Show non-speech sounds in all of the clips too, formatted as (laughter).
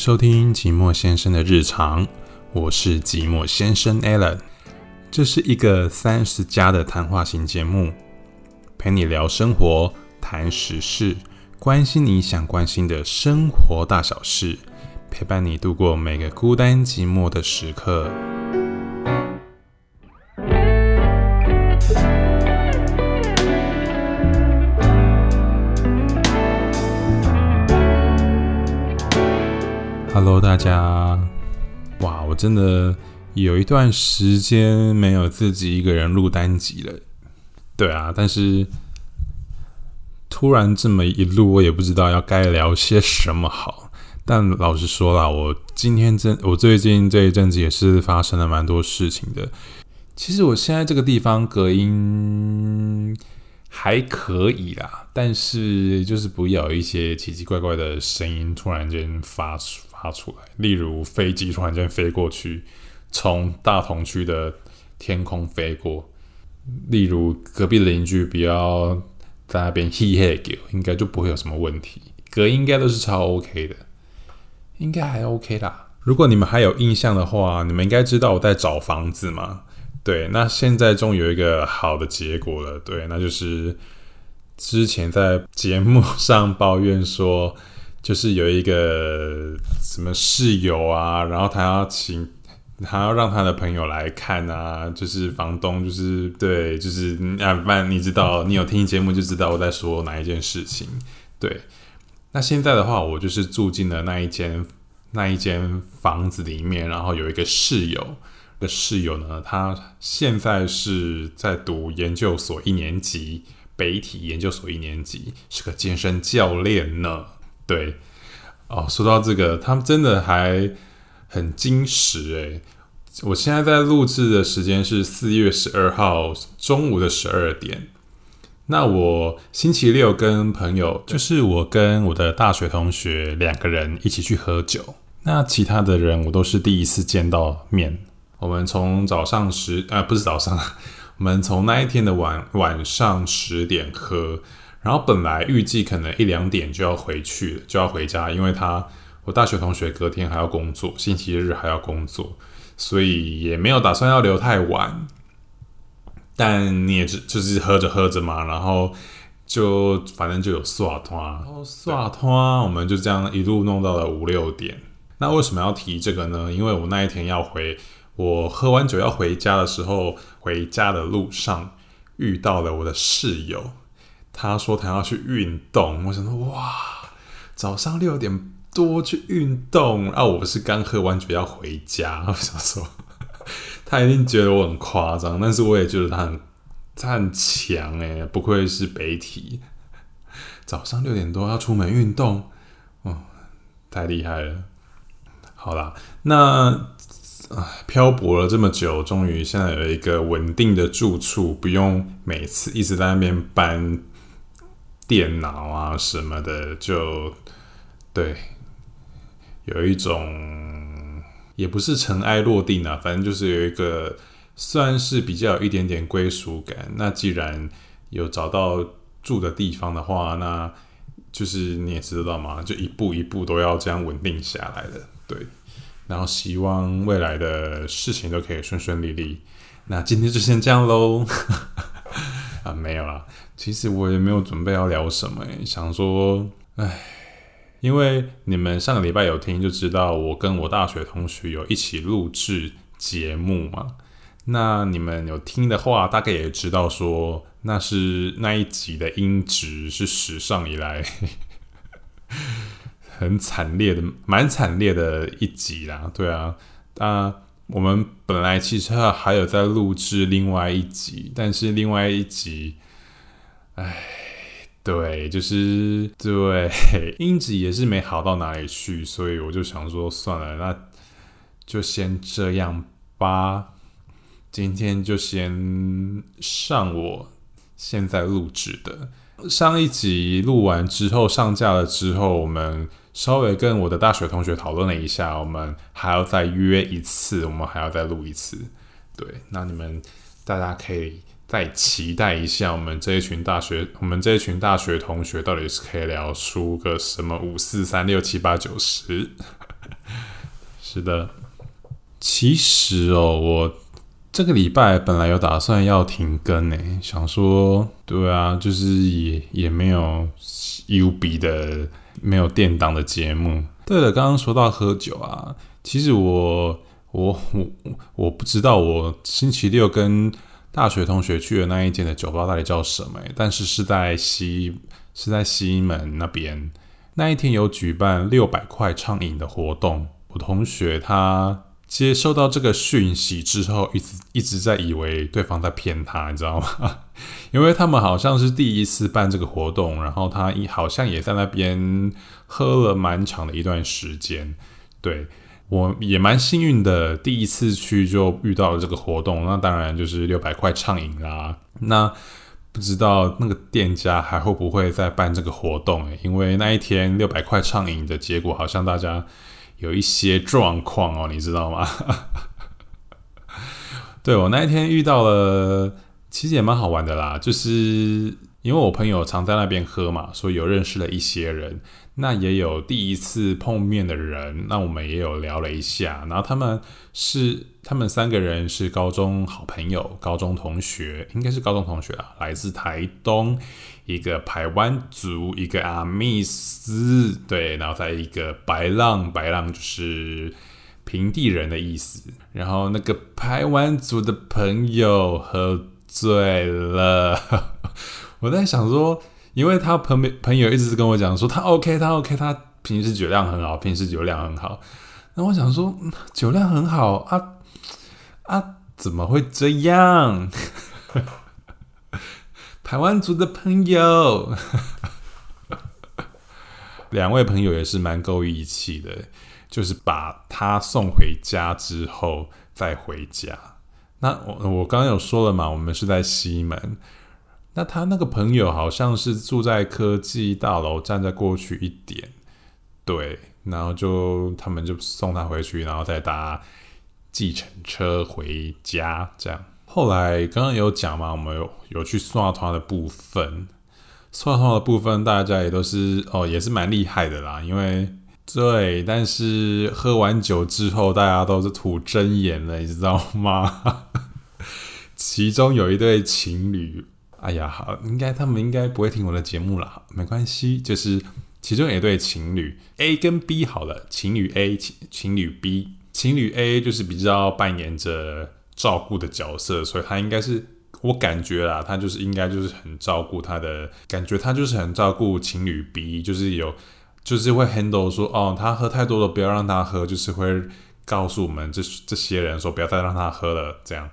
收听寂寞先生的日常，我是寂寞先生 Alan。这是一个三十加的谈话型节目，陪你聊生活、谈时事，关心你想关心的生活大小事，陪伴你度过每个孤单寂寞的时刻。Hello，大家！哇，我真的有一段时间没有自己一个人录单集了。对啊，但是突然这么一录，我也不知道要该聊些什么好。但老实说啦，我今天真，我最近这一阵子也是发生了蛮多事情的。其实我现在这个地方隔音还可以啦，但是就是不要一些奇奇怪怪的声音突然间发出。发出来，例如飞机突然间飞过去，从大同区的天空飞过；例如隔壁邻居不要在那边 (laughs) 嘿嘿叫，应该就不会有什么问题。隔音应该都是超 OK 的，应该还 OK 啦。如果你们还有印象的话，你们应该知道我在找房子嘛？对，那现在终于有一个好的结果了。对，那就是之前在节目上抱怨说。就是有一个什么室友啊，然后他要请，他要让他的朋友来看啊，就是房东，就是对，就是啊，不然你知道，你有听节目就知道我在说哪一件事情。对，那现在的话，我就是住进了那一间那一间房子里面，然后有一个室友，的室友呢，他现在是在读研究所一年级，北体研究所一年级，是个健身教练呢。对，哦，说到这个，他们真的还很矜持诶。我现在在录制的时间是四月十二号中午的十二点。那我星期六跟朋友，就是我跟我的大学同学两个人一起去喝酒。那其他的人我都是第一次见到面。我们从早上十，呃，不是早上，(laughs) 我们从那一天的晚晚上十点喝。然后本来预计可能一两点就要回去了，就要回家，因为他我大学同学隔天还要工作，星期日还要工作，所以也没有打算要留太晚。但你也只就是喝着喝着嘛，然后就反正就有刷拖，刷拖，我们就这样一路弄到了五六点。那为什么要提这个呢？因为我那一天要回，我喝完酒要回家的时候，回家的路上遇到了我的室友。他说他要去运动，我想说哇，早上六点多去运动，啊，我不是刚喝完酒要回家，我想说 (laughs) 他一定觉得我很夸张，但是我也觉得他很他很强诶，不愧是北体，早上六点多要出门运动，哦，太厉害了。好啦，那漂泊了这么久，终于现在有一个稳定的住处，不用每次一直在那边搬。电脑啊什么的，就对，有一种也不是尘埃落定啊，反正就是有一个算是比较有一点点归属感。那既然有找到住的地方的话，那就是你也知道嘛，就一步一步都要这样稳定下来的。对，然后希望未来的事情都可以顺顺利利。那今天就先这样喽。(laughs) 啊，没有啦。其实我也没有准备要聊什么，想说，唉，因为你们上个礼拜有听就知道，我跟我大学同学有一起录制节目嘛。那你们有听的话，大概也知道说，那是那一集的音质是史上以来 (laughs) 很惨烈的，蛮惨烈的一集啦。对啊，啊。我们本来其实还有在录制另外一集，但是另外一集，哎，对，就是对音质也是没好到哪里去，所以我就想说算了，那就先这样吧。今天就先上我现在录制的上一集录完之后上架了之后，我们。稍微跟我的大学同学讨论了一下，我们还要再约一次，我们还要再录一次。对，那你们大家可以再期待一下，我们这一群大学，我们这一群大学同学到底是可以聊出个什么五四三六七八九十？是的。其实哦，我这个礼拜本来有打算要停更呢，想说，对啊，就是也也没有 U B 的没有电档的节目。对了，刚刚说到喝酒啊，其实我我我我不知道我星期六跟大学同学去的那一间的酒吧到底叫什么，但是是在西是在西门那边。那一天有举办六百块畅饮的活动，我同学他。接收到这个讯息之后，一直一直在以为对方在骗他，你知道吗？(laughs) 因为他们好像是第一次办这个活动，然后他好像也在那边喝了蛮长的一段时间。对我也蛮幸运的，第一次去就遇到了这个活动，那当然就是六百块畅饮啦。那不知道那个店家还会不会再办这个活动？因为那一天六百块畅饮的结果，好像大家。有一些状况哦，你知道吗？(laughs) 对我那一天遇到了，其实也蛮好玩的啦。就是因为我朋友常在那边喝嘛，所以有认识了一些人。那也有第一次碰面的人，那我们也有聊了一下。然后他们是他们三个人是高中好朋友，高中同学，应该是高中同学啊，来自台东。一个排湾族，一个阿密斯，对，然后再一个白浪，白浪就是平地人的意思。然后那个排湾族的朋友喝醉了，(laughs) 我在想说，因为他朋朋友一直跟我讲说他 OK，他 OK，他平时酒量很好，平时酒量很好。那我想说，酒量很好啊啊，怎么会这样？台湾族的朋友，(laughs) 两位朋友也是蛮够义气的，就是把他送回家之后再回家。那我我刚刚有说了嘛，我们是在西门。那他那个朋友好像是住在科技大楼站在过去一点，对，然后就他们就送他回去，然后再搭计程车回家，这样。后来刚刚有讲嘛，我们有有去刷团的部分，刷团的部分大家也都是哦，也是蛮厉害的啦。因为对，但是喝完酒之后，大家都是吐真言了，你知道吗？(laughs) 其中有一对情侣，哎呀，好，应该他们应该不会听我的节目了，没关系，就是其中有一对情侣 A 跟 B 好了，情侣 A 情情侣 B，情侣 A 就是比较扮演着。照顾的角色，所以他应该是我感觉啦，他就是应该就是很照顾他的感觉，他就是很照顾情侣 B，就是有就是会 handle 说哦，他喝太多了，不要让他喝，就是会告诉我们这这些人说不要再让他喝了，这样，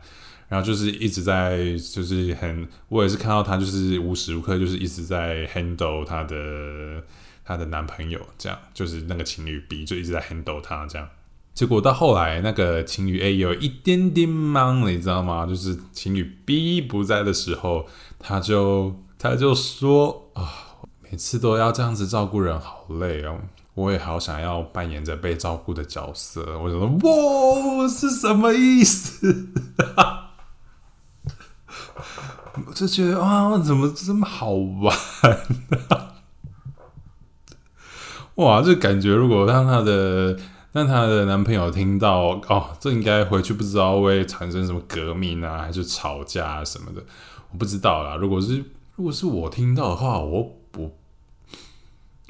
然后就是一直在就是很，我也是看到他就是无时无刻就是一直在 handle 他的他的男朋友，这样就是那个情侣 B 就一直在 handle 他这样。结果到后来，那个情侣 A 有一点点忙，你知道吗？就是情侣 B 不在的时候，他就他就说啊，每次都要这样子照顾人，好累哦。我也好想要扮演着被照顾的角色。我就说，哇，是什么意思？我就觉得啊，怎么这么好玩？哇，这感觉如果让他的。但她的男朋友听到哦，这应该回去不知道会产生什么革命啊，还是吵架什么的，我不知道啦。如果是如果是我听到的话，我我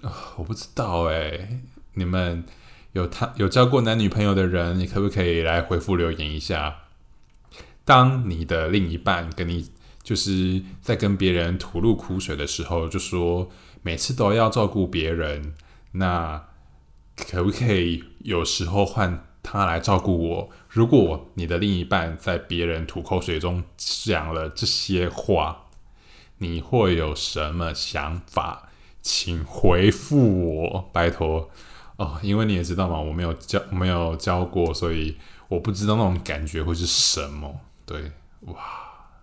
啊，我不知道哎。你们有他有交过男女朋友的人，你可不可以来回复留言一下？当你的另一半跟你就是在跟别人吐露苦水的时候，就说每次都要照顾别人，那。可不可以有时候换他来照顾我？如果你的另一半在别人吐口水中讲了这些话，你会有什么想法？请回复我，拜托哦！因为你也知道嘛，我没有教，没有教过，所以我不知道那种感觉会是什么。对，哇，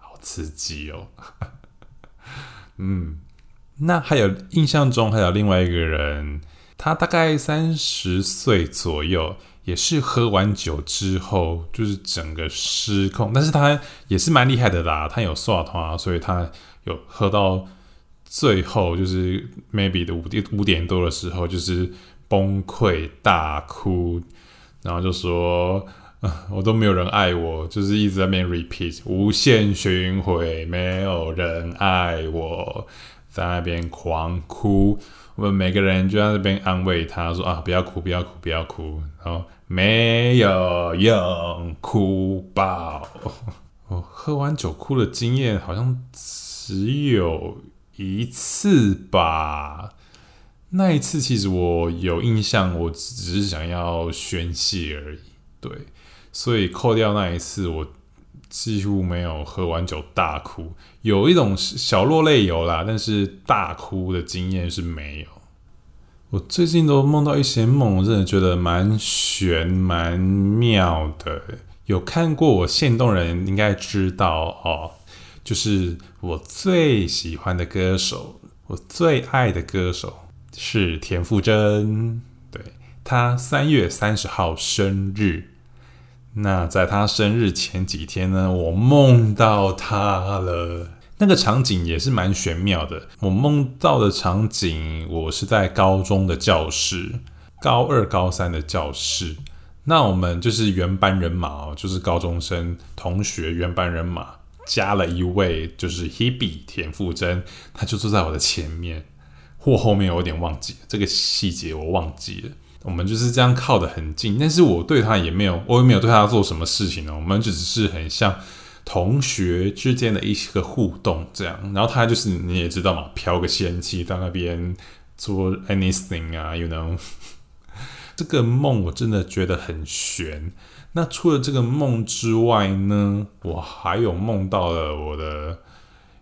好刺激哦！(laughs) 嗯，那还有印象中还有另外一个人。他大概三十岁左右，也是喝完酒之后就是整个失控，但是他也是蛮厉害的啦，他有刷团，所以他有喝到最后就是 maybe 的五点五点多的时候，就是崩溃大哭，然后就说。(laughs) 我都没有人爱我，就是一直在那边 repeat 无限循环，没有人爱我，在那边狂哭。我们每个人就在那边安慰他说：“啊，不要哭，不要哭，不要哭。”然后没有用，哭爆。(laughs) 我喝完酒哭的经验好像只有一次吧。那一次其实我有印象，我只是想要宣泄而已。对。所以扣掉那一次，我几乎没有喝完酒大哭，有一种小落泪有啦，但是大哭的经验是没有。我最近都梦到一些梦，我真的觉得蛮玄蛮妙的。有看过我现动人应该知道哦，就是我最喜欢的歌手，我最爱的歌手是田馥甄，对他三月三十号生日。那在他生日前几天呢，我梦到他了。那个场景也是蛮玄妙的。我梦到的场景，我是在高中的教室，高二、高三的教室。那我们就是原班人马哦，就是高中生同学原班人马，加了一位就是 Hebe 田馥甄，他就坐在我的前面或后面，有点忘记这个细节，我忘记了。我们就是这样靠得很近，但是我对他也没有，我也没有对他做什么事情呢。我们就只是很像同学之间的一个互动这样。然后他就是你也知道嘛，飘个仙气在那边做 anything 啊，you know。(laughs) 这个梦我真的觉得很悬。那除了这个梦之外呢，我还有梦到了我的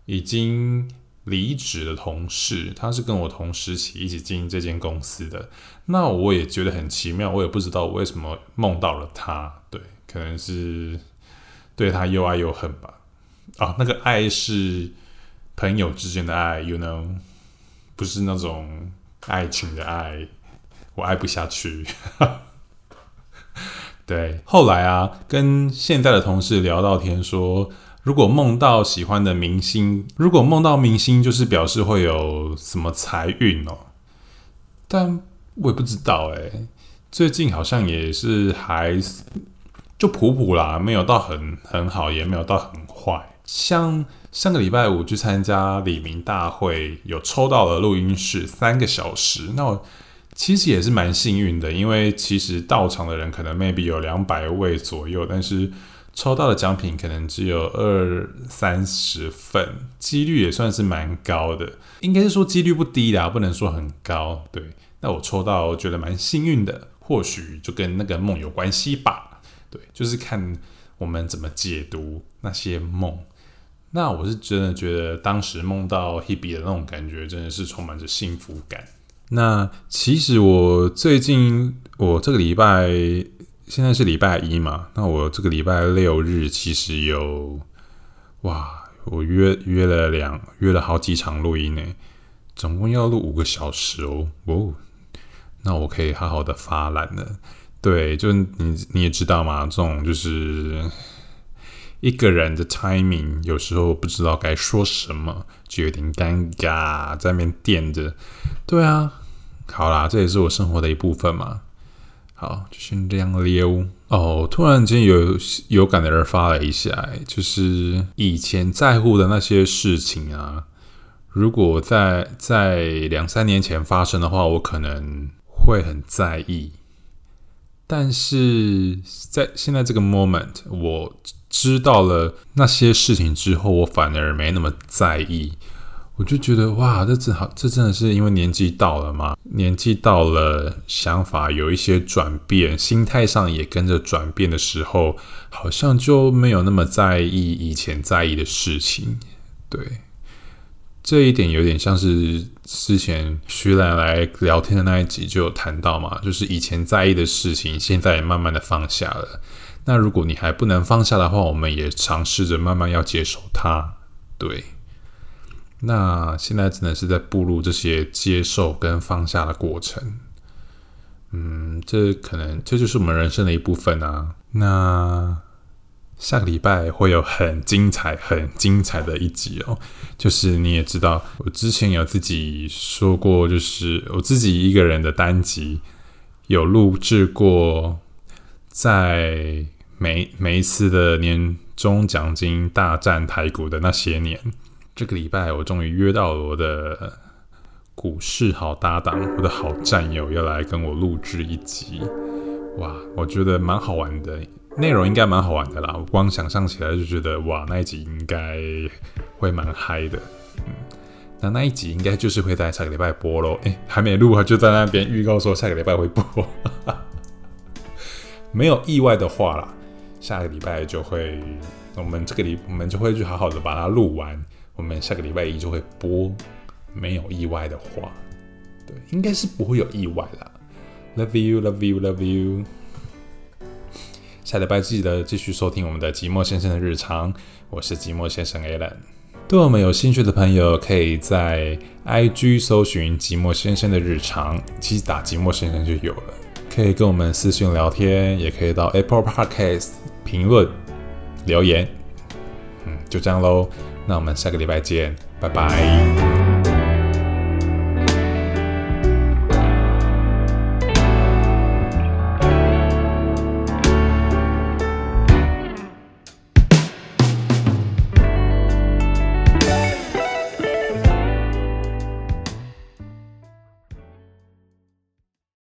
已经。离职的同事，他是跟我同时起一起经营这间公司的。那我也觉得很奇妙，我也不知道为什么梦到了他。对，可能是对他又爱又恨吧。啊，那个爱是朋友之间的爱，you know，不是那种爱情的爱，我爱不下去。(laughs) 对，后来啊，跟现在的同事聊到天说。如果梦到喜欢的明星，如果梦到明星，就是表示会有什么财运哦。但我也不知道哎，最近好像也是还就普普啦，没有到很很好，也没有到很坏。像上个礼拜五去参加李明大会，有抽到了录音室三个小时，那我其实也是蛮幸运的，因为其实到场的人可能 maybe 有两百位左右，但是。抽到的奖品可能只有二三十份，几率也算是蛮高的，应该是说几率不低啦，不能说很高。对，那我抽到觉得蛮幸运的，或许就跟那个梦有关系吧。对，就是看我们怎么解读那些梦。那我是真的觉得当时梦到 Hebe 的那种感觉，真的是充满着幸福感。那其实我最近，我这个礼拜。现在是礼拜一嘛？那我这个礼拜六日其实有哇，我约约了两约了好几场录音呢，总共要录五个小时哦哦，那我可以好好的发懒了。对，就你你也知道嘛，这种就是一个人的 timing，有时候不知道该说什么，就有点尴尬，在那边垫着。对啊，好啦，这也是我生活的一部分嘛。好，就先这样溜哦。突然间有有感的人发了一下，就是以前在乎的那些事情啊，如果在在两三年前发生的话，我可能会很在意。但是在现在这个 moment，我知道了那些事情之后，我反而没那么在意。我就觉得哇，这正好，这真的是因为年纪到了嘛？年纪到了，想法有一些转变，心态上也跟着转变的时候，好像就没有那么在意以前在意的事情。对，这一点有点像是之前徐兰来聊天的那一集就有谈到嘛，就是以前在意的事情，现在也慢慢的放下了。那如果你还不能放下的话，我们也尝试着慢慢要接受它。对。那现在只能是在步入这些接受跟放下的过程，嗯，这可能这就是我们人生的一部分啊。那下个礼拜会有很精彩、很精彩的一集哦。就是你也知道，我之前有自己说过，就是我自己一个人的单集有录制过在每每一次的年终奖金大战台股的那些年，这个礼拜我终于约到了我的股市好搭档，我的好战友要来跟我录制一集。哇，我觉得蛮好玩的，内容应该蛮好玩的啦。我光想象起来就觉得，哇，那一集应该会蛮嗨的。嗯，那那一集应该就是会在下个礼拜播喽。诶，还没录啊，就在那边预告说下个礼拜会播。(laughs) 没有意外的话啦，下个礼拜就会，我们这个礼我们就会去好好的把它录完。我们下个礼拜一就会播。没有意外的话，对，应该是不会有意外啦。Love you, love you, love you。下礼拜记得继续收听我们的寂寞先生的日常，我是寂寞先生 Alan。对我们有兴趣的朋友，可以在 IG 搜寻寂寞先生的日常，其实打寂寞先生就有了。可以跟我们私信聊天，也可以到 Apple Podcast 评论留言。嗯，就这样喽，那我们下个礼拜见，拜拜。